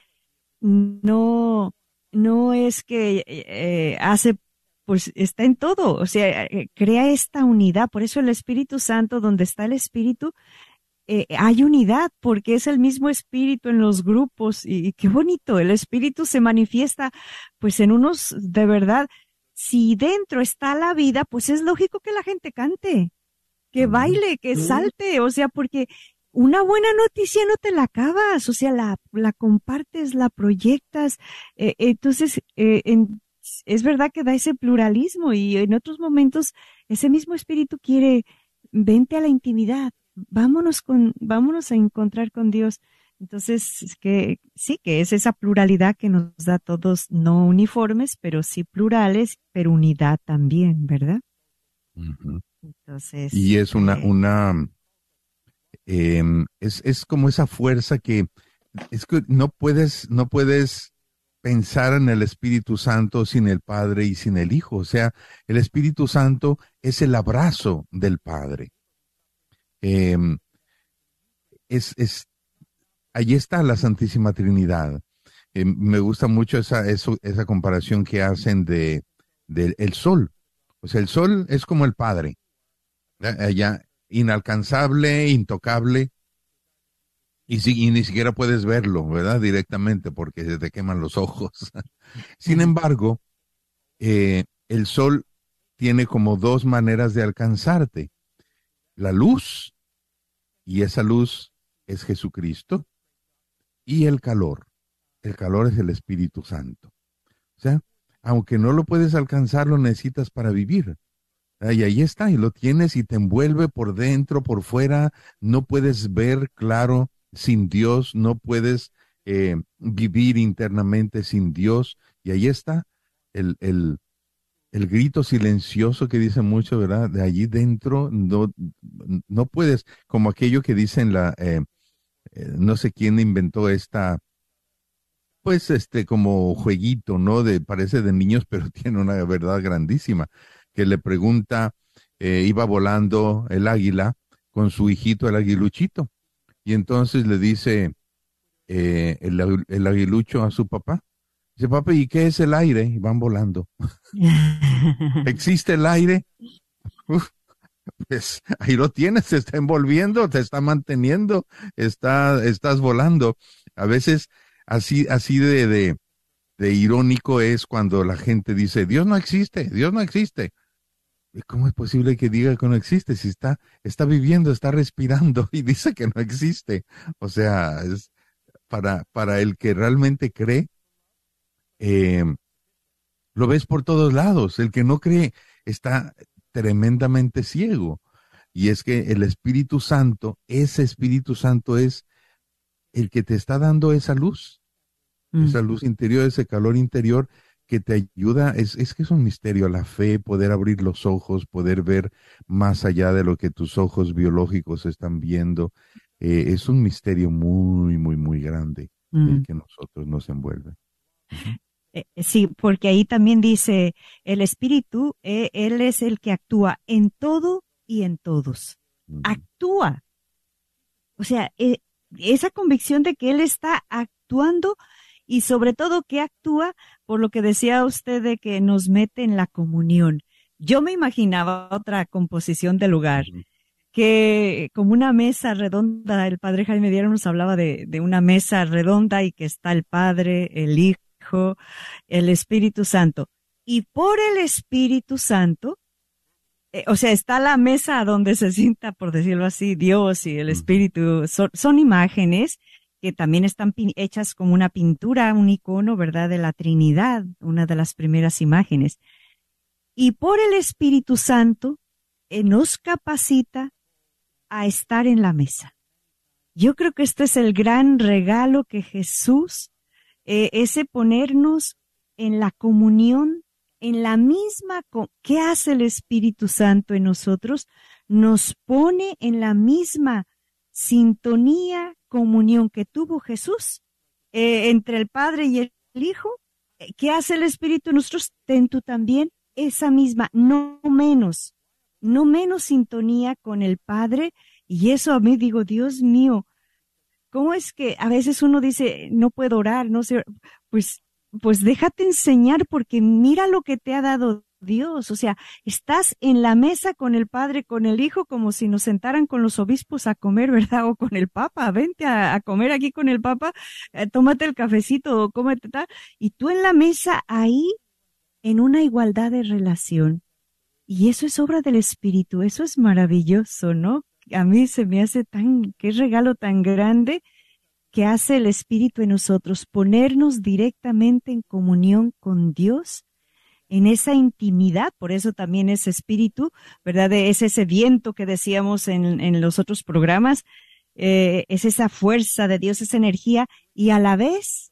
[SPEAKER 13] no, no es que eh, hace, pues está en todo, o sea, eh, crea esta unidad. Por eso el Espíritu Santo, donde está el Espíritu, eh, hay unidad, porque es el mismo Espíritu en los grupos. Y, y qué bonito, el Espíritu se manifiesta, pues en unos, de verdad, si dentro está la vida, pues es lógico que la gente cante, que baile, que salte, o sea, porque una buena noticia no te la acabas, o sea, la, la compartes, la proyectas. eh, entonces, eh, en- es verdad que da ese pluralismo y en otros momentos ese mismo espíritu quiere, vente a la intimidad, vámonos con, vámonos a encontrar con Dios. Entonces, es que sí, que es esa pluralidad que nos da a todos, no uniformes, pero sí plurales, pero unidad también, ¿verdad? Entonces.
[SPEAKER 8] Y es una,
[SPEAKER 13] eh,
[SPEAKER 8] una, em, es, es como esa fuerza que, es que no puedes, no puedes pensar en el Espíritu Santo sin el Padre y sin el Hijo. O sea, el Espíritu Santo es el abrazo del Padre. Em, es, es, allí está la Santísima Trinidad. Em, me gusta mucho esa, esa comparación que hacen de, del el sol. O sea, el sol es como el Padre allá inalcanzable, intocable, y, si- y ni siquiera puedes verlo, ¿verdad? Directamente porque se te queman los ojos. Sin embargo, eh, el sol tiene como dos maneras de alcanzarte. La luz, y esa luz es Jesucristo, y el calor. El calor es el Espíritu Santo. O sea, aunque no lo puedes alcanzar, lo necesitas para vivir. Ah, Y ahí está, y lo tienes y te envuelve por dentro, por fuera. No puedes ver claro sin Dios, no puedes eh, vivir internamente sin Dios. Y ahí está el, el, el grito silencioso que dice mucho, ¿verdad? De allí dentro no, no puedes, como aquello que dicen la, eh, eh, no sé quién inventó esta, pues este como jueguito, ¿no? De, parece de niños, pero tiene una verdad grandísima, que le pregunta, eh, iba volando el águila con su hijito, el aguiluchito, y entonces le dice eh, el, agu- el aguilucho a su papá, dice, papá, ¿y qué es el aire? Y van volando. ¿Existe el aire? Uf, pues ahí lo tienes, te está envolviendo, te está manteniendo, está, estás volando. A veces así, así de, de, de irónico es cuando la gente dice, Dios no existe, Dios no existe. ¿Y ¿Cómo es posible que diga que no existe si está, está viviendo, está respirando y dice que no existe? O sea, es para, para el que realmente cree, eh, lo ves por todos lados. El que no cree está tremendamente ciego. Y es que el Espíritu Santo, ese Espíritu Santo es el que te está dando esa luz, esa luz interior, ese calor interior que te ayuda. Es, es que es un misterio la fe, poder abrir los ojos, poder ver más allá de lo que tus ojos biológicos están viendo. Eh, es un misterio muy, muy, muy grande
[SPEAKER 13] Mm.
[SPEAKER 8] el que nosotros nos envuelve.
[SPEAKER 13] Eh, Sí, porque ahí también dice, el Espíritu, eh, Él es el que actúa en todo y en todos. Actúa. O sea, eh, esa convicción de que Él está actuando y sobre todo que actúa por lo que decía usted de que nos mete en la comunión. Yo me imaginaba otra composición del lugar que como una mesa redonda, el padre Jaime Diero nos hablaba de, de una mesa redonda y que está el Padre, el Hijo, el Espíritu Santo. Y por el Espíritu Santo, eh, o sea, está la mesa donde se sienta, por decirlo así, Dios y el Espíritu, son, son imágenes que también están hechas como una pintura, un icono, ¿verdad? De la Trinidad, una de las primeras imágenes. Y por el Espíritu Santo eh, nos capacita a estar en la mesa. Yo creo que este es el gran regalo que Jesús, eh, ese ponernos en la comunión, en la misma, ¿qué hace el Espíritu Santo en nosotros? Nos pone en la misma sintonía, comunión que tuvo Jesús eh, entre el Padre y el Hijo. Eh, ¿Qué hace el Espíritu en nosotros? Ten también esa misma, no menos, no menos sintonía con el Padre. Y eso a mí digo, Dios mío, ¿cómo es que a veces uno dice, no puedo orar, no sé? Pues, pues déjate enseñar porque mira lo que te ha dado Dios. O sea, estás en la mesa con el Padre, con el Hijo, como si nos sentaran con los obispos a comer, ¿verdad? O con el Papa. Vente a, comer aquí con el Papa, eh, tómate el cafecito o cómete tal. Y tú en la mesa ahí, en una igualdad de relación. Y eso es obra del Espíritu. Eso es maravilloso, ¿no? A mí se me hace tan, qué regalo tan grande que hace el Espíritu en nosotros, ponernos directamente en comunión con Dios en esa intimidad, por eso también ese espíritu, ¿verdad? Es ese viento que decíamos en, los otros programas, eh, es esa fuerza de Dios, esa energía, y a la vez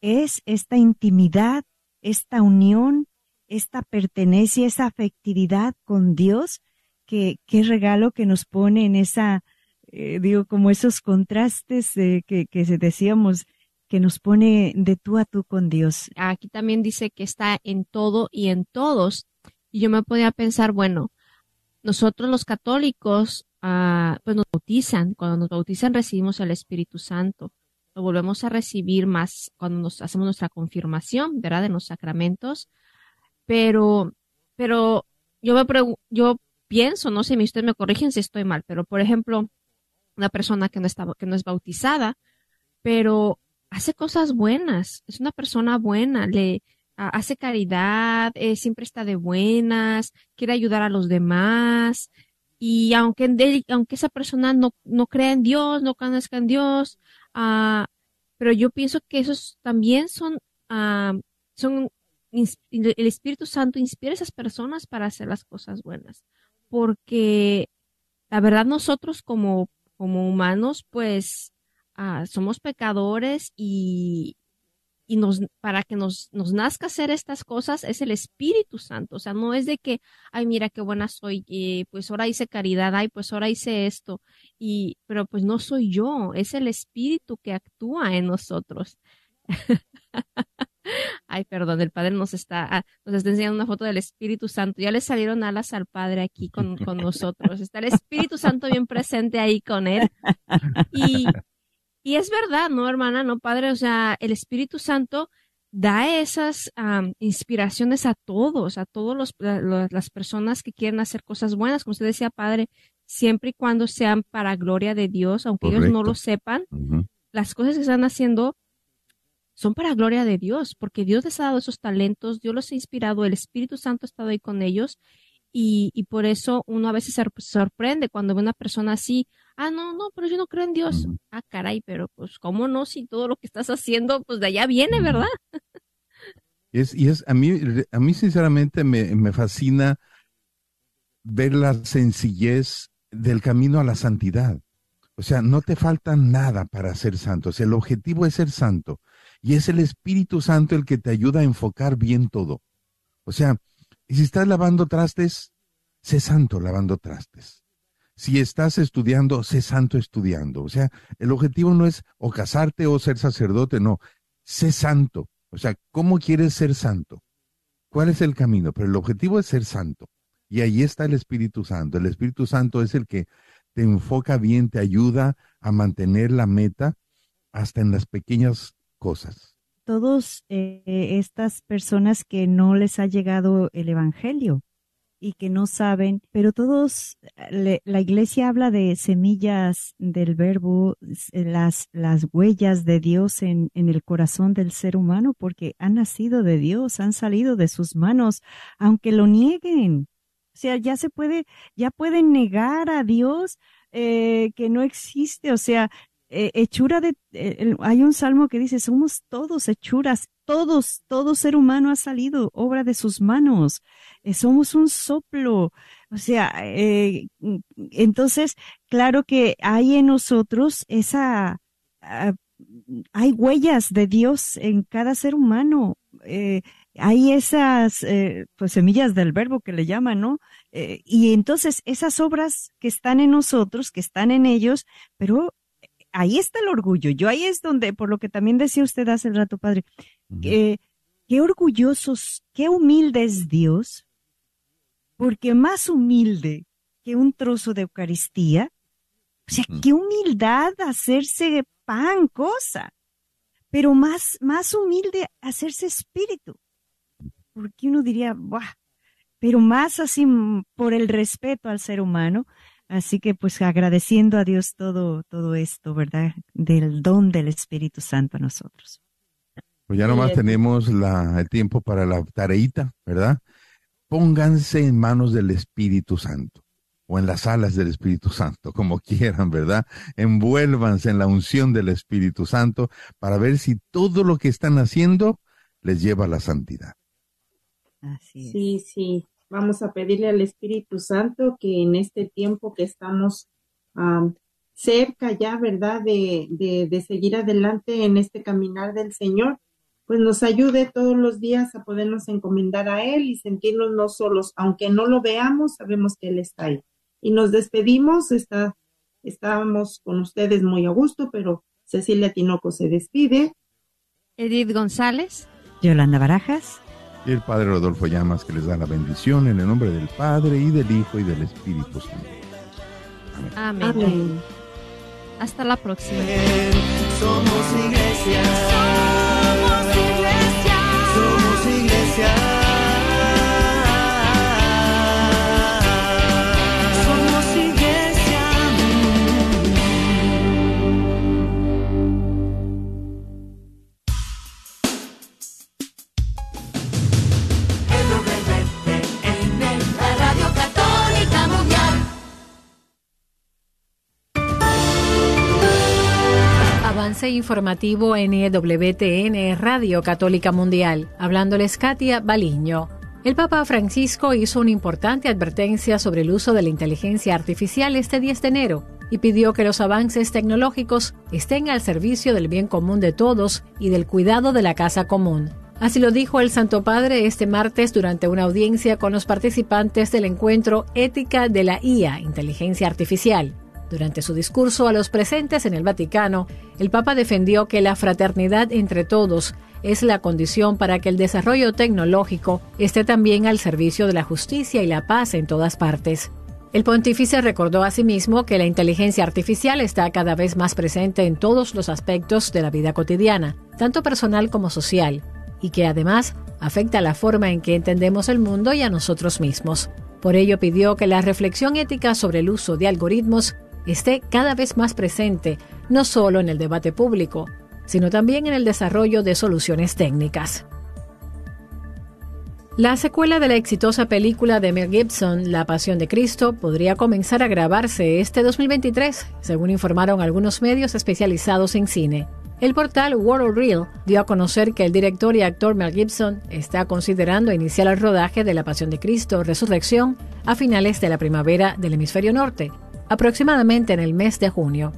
[SPEAKER 13] es esta intimidad, esta unión, esta pertenencia, esa afectividad con Dios, que qué regalo que nos pone en esa, eh, digo, como esos contrastes que, que decíamos, que nos pone de tú a tú con Dios.
[SPEAKER 12] Aquí también dice que está en todo y en todos. Y yo me podía pensar, bueno, nosotros los católicos, ah, pues nos bautizan. Cuando nos bautizan recibimos el Espíritu Santo. Lo volvemos a recibir más cuando nos hacemos nuestra confirmación, ¿verdad? De los sacramentos. Pero, pero yo me yo pienso, no sé, ustedes me corrigen si estoy mal, pero por ejemplo, una persona que no está, que no es bautizada, pero hace cosas buenas, es una persona buena, le hace caridad, eh, siempre está de buenas, quiere ayudar a los demás. Y aunque, aunque esa persona no, no crea en Dios, no conozca en Dios, uh, pero yo pienso que esos también son, uh, son, el Espíritu Santo inspira a esas personas para hacer las cosas buenas. Porque la verdad nosotros como, como humanos, pues Ah, somos pecadores y, y nos, para que nos, nos nazca hacer estas cosas es el Espíritu Santo. O sea, no es de que, ay, mira qué buena soy, y pues ahora hice caridad, ay, pues ahora hice esto. Y, pero pues no soy yo, es el Espíritu que actúa en nosotros. Ay, perdón, el Padre nos está, ah, nos está enseñando una foto del Espíritu Santo. Ya le salieron alas al Padre aquí con, con nosotros. Está el Espíritu Santo bien presente ahí con él. Y, y es verdad, ¿no, hermana? ¿No, padre? O sea, el Espíritu Santo da esas inspiraciones a todos, a todas las personas que quieren hacer cosas buenas, como usted decía, padre, siempre y cuando sean para gloria de Dios, aunque ellos no lo sepan, las cosas que están haciendo son para gloria de Dios, porque Dios les ha dado esos talentos, Dios los ha inspirado, el Espíritu Santo ha estado ahí con ellos y, y por eso uno a veces se sorprende cuando ve una persona así, ah, no, no, pero yo no creo en Dios. Ah, caray, pero pues, ¿cómo no? Si todo lo que estás haciendo, pues de allá viene, ¿verdad?
[SPEAKER 8] Y es, y es a mí, a mí sinceramente me, me fascina ver la sencillez del camino a la santidad. O sea, no te falta nada para ser santo. O sea, el objetivo es ser santo. Y es el Espíritu Santo el que te ayuda a enfocar bien todo. O sea, si estás lavando trastes, sé santo lavando trastes si estás estudiando, sé santo estudiando. O sea, el objetivo no es o casarte o ser sacerdote, no, sé santo. O sea, ¿cómo quieres ser santo? ¿Cuál es el camino? Pero el objetivo es ser santo. Y ahí está el Espíritu Santo. El Espíritu Santo es el que te enfoca bien, te ayuda a mantener la meta hasta en las pequeñas cosas.
[SPEAKER 13] Todas eh, estas personas que no les ha llegado el Evangelio, y que no saben, pero todos, la iglesia habla de semillas del verbo, las, las huellas de Dios en, en el corazón del ser humano, porque han nacido de Dios, han salido de sus manos, aunque lo nieguen. O sea, ya se puede, ya pueden negar a Dios eh, que no existe. O sea, eh, hechura de, eh, hay un salmo que dice, somos todos hechuras, todos, todo ser humano ha salido, obra de sus manos, Eh, somos un soplo, o sea, entonces, claro que hay en nosotros esa, ah, hay huellas de Dios en cada ser humano, hay esas, pues semillas del verbo que le llaman, ¿no? Y entonces esas obras que están en nosotros, que están en ellos, pero ahí está el orgullo. Yo ahí es donde, por lo que también decía usted hace rato, padre, que qué orgullosos, qué humilde es Dios, porque más humilde que un trozo de Eucaristía, o sea, qué humildad hacerse pan, cosa, pero más, más humilde hacerse espíritu, porque uno diría, ¡buah! pero más así mm, por el respeto al ser humano. Así que pues agradeciendo a Dios todo, todo esto, ¿verdad? Del don del Espíritu Santo a nosotros.
[SPEAKER 8] Pues ya nomás
[SPEAKER 13] Sí.
[SPEAKER 8] tenemos la, el tiempo para la tareita, ¿verdad? Pónganse en manos del Espíritu Santo o en las alas del Espíritu Santo, como quieran, ¿verdad? Envuélvanse en la unción del Espíritu Santo para ver si todo lo que están haciendo les lleva a la santidad.
[SPEAKER 11] Sí, sí. Vamos a pedirle al Espíritu Santo que en este tiempo que estamos am, cerca ya, ¿verdad? De, de, de seguir adelante en este caminar del Señor, pues nos ayude todos los días a podernos encomendar a Él y sentirnos no solos. Aunque no lo veamos, sabemos que Él está ahí. Y nos despedimos. Está, estábamos con ustedes muy a gusto, pero Cecilia Tinoco se despide.
[SPEAKER 12] Edith González.
[SPEAKER 13] Yolanda Barajas.
[SPEAKER 8] Y el Padre Rodolfo Llamas que les da la bendición en el nombre del Padre y del Hijo y del Espíritu Santo.
[SPEAKER 12] Amén.
[SPEAKER 11] Amén.
[SPEAKER 12] Hasta la próxima.
[SPEAKER 10] Somos iglesia. Somos iglesia. Somos iglesia.
[SPEAKER 14] Informativo en Radio Católica Mundial. Hablándoles Katia Baliño. El Papa Francisco hizo una importante advertencia sobre el uso de la inteligencia artificial este 10 de enero y pidió que los avances tecnológicos estén al servicio del bien común de todos y del cuidado de la casa común. Así lo dijo el Santo Padre este martes durante una audiencia con los participantes del encuentro Ética de la IA, Inteligencia Artificial. Durante su discurso a los presentes en el Vaticano, el Papa defendió que la fraternidad entre todos es la condición para que el desarrollo tecnológico esté también al servicio de la justicia y la paz en todas partes. El pontífice recordó asimismo que la inteligencia artificial está cada vez más presente en todos los aspectos de la vida cotidiana, tanto personal como social, y que además afecta la forma en que entendemos el mundo y a nosotros mismos. Por ello pidió que la reflexión ética sobre el uso de algoritmos esté cada vez más presente, no solo en el debate público, sino también en el desarrollo de soluciones técnicas. La secuela de la exitosa película de Mel Gibson, La Pasión de Cristo, podría comenzar a grabarse este 2023, según informaron algunos medios especializados en cine. El portal World Real dio a conocer que el director y actor Mel Gibson está considerando iniciar el rodaje de La Pasión de Cristo Resurrección a finales de la primavera del hemisferio norte, aproximadamente en el mes de junio.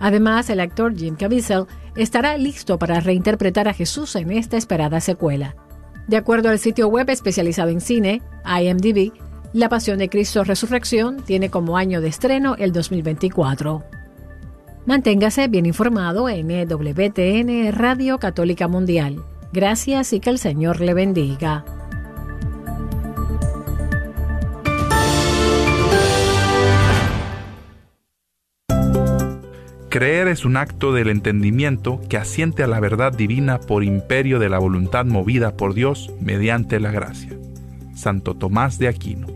[SPEAKER 14] Además, el actor Jim Caviezel estará listo para reinterpretar a Jesús en esta esperada secuela. De acuerdo al sitio web especializado en cine, IMDb, La Pasión de Cristo Resurrección tiene como año de estreno el 2024. Manténgase bien informado en EWTN Radio Católica Mundial. Gracias y que el Señor le bendiga.
[SPEAKER 15] Creer es un acto del entendimiento que asiente a la verdad divina por imperio de la voluntad movida por Dios mediante la gracia. Santo Tomás de Aquino.